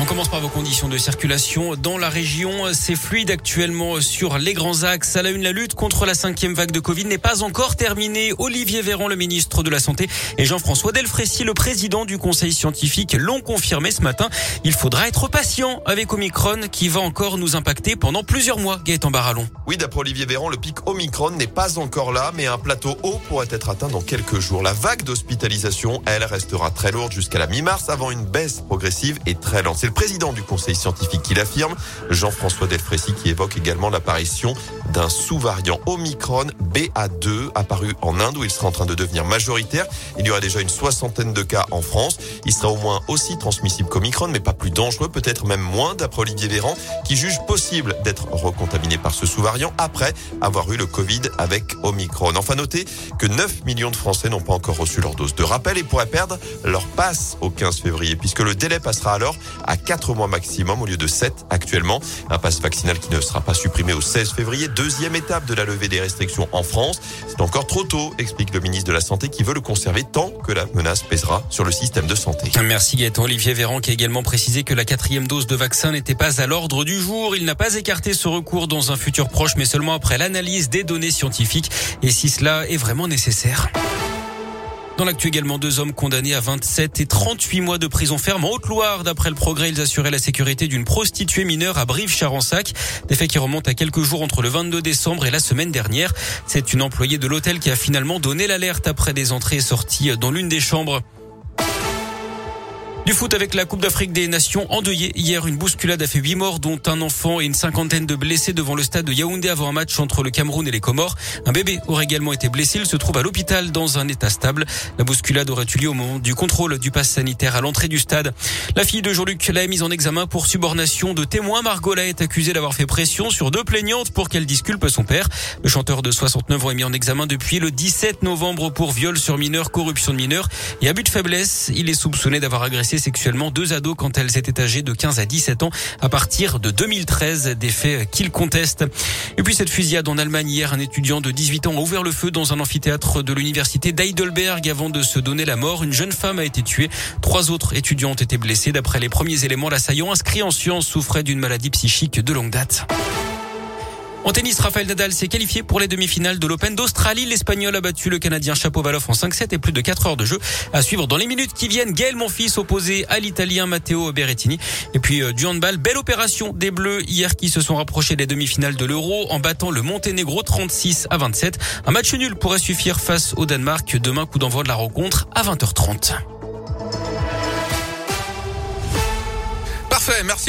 On commence par vos conditions de circulation dans la région. C'est fluide actuellement sur les grands axes. À la une, la lutte contre la cinquième vague de Covid n'est pas encore terminée. Olivier Véran, le ministre de la Santé, et Jean-François Delfrécy, le président du conseil scientifique, l'ont confirmé ce matin. Il faudra être patient avec Omicron qui va encore nous impacter pendant plusieurs mois. Gaëtan Barallon. Oui, d'après Olivier Véran, le pic Omicron n'est pas encore là, mais un plateau haut pourrait être atteint dans quelques jours. La vague d'hospitalisation, elle, restera très lourde jusqu'à la mi-mars avant une baisse progressive et très lente le président du conseil scientifique qui l'affirme, Jean-François Delfrécy, qui évoque également l'apparition d'un sous-variant Omicron BA2 apparu en Inde où il sera en train de devenir majoritaire. Il y aura déjà une soixantaine de cas en France. Il sera au moins aussi transmissible qu'Omicron, mais pas plus dangereux, peut-être même moins, d'après Olivier Véran, qui juge possible d'être recontaminé par ce sous-variant après avoir eu le Covid avec Omicron. Enfin, notez que 9 millions de Français n'ont pas encore reçu leur dose de rappel et pourraient perdre leur passe au 15 février, puisque le délai passera alors à 4 mois maximum au lieu de 7 actuellement. Un passe vaccinal qui ne sera pas supprimé au 16 février. Deuxième étape de la levée des restrictions en France. C'est encore trop tôt, explique le ministre de la Santé qui veut le conserver tant que la menace pèsera sur le système de santé. Merci Gaëtan. Olivier Véran qui a également précisé que la quatrième dose de vaccin n'était pas à l'ordre du jour. Il n'a pas écarté ce recours dans un futur proche, mais seulement après l'analyse des données scientifiques et si cela est vraiment nécessaire? Dans l'actu également, deux hommes condamnés à 27 et 38 mois de prison ferme en Haute-Loire. D'après le progrès, ils assuraient la sécurité d'une prostituée mineure à Brive-Charensac. Des faits qui remontent à quelques jours entre le 22 décembre et la semaine dernière. C'est une employée de l'hôtel qui a finalement donné l'alerte après des entrées et sorties dans l'une des chambres. Du foot avec la Coupe d'Afrique des Nations endeuillée. Hier, une bousculade a fait huit morts, dont un enfant et une cinquantaine de blessés devant le stade de Yaoundé avant un match entre le Cameroun et les Comores. Un bébé aurait également été blessé. Il se trouve à l'hôpital dans un état stable. La bousculade aurait eu lieu au moment du contrôle du pass sanitaire à l'entrée du stade. La fille de Jean-Luc l'a mise en examen pour subornation de témoins. Margola est accusée d'avoir fait pression sur deux plaignantes pour qu'elle disculpe son père. Le chanteur de 69 ans est mis en examen depuis le 17 novembre pour viol sur mineur, corruption de mineur et abus de faiblesse. Il est soupçonné d'avoir agressé sexuellement deux ados quand elles étaient âgées de 15 à 17 ans à partir de 2013, des faits qu'il conteste. Et puis cette fusillade en Allemagne hier, un étudiant de 18 ans a ouvert le feu dans un amphithéâtre de l'université d'Heidelberg avant de se donner la mort. Une jeune femme a été tuée. Trois autres étudiants ont été blessés. D'après les premiers éléments, l'assaillant inscrit en sciences souffrait d'une maladie psychique de longue date. En tennis, Rafael Nadal s'est qualifié pour les demi-finales de l'Open d'Australie. L'Espagnol a battu le Canadien Chapovalov en 5-7 et plus de 4 heures de jeu. À suivre dans les minutes qui viennent, Gaël Monfils opposé à l'Italien Matteo Berrettini. Et puis euh, du handball, belle opération des Bleus hier qui se sont rapprochés des demi-finales de l'Euro en battant le Monténégro 36 à 27. Un match nul pourrait suffire face au Danemark. Demain, coup d'envoi de la rencontre à 20h30. Parfait, merci.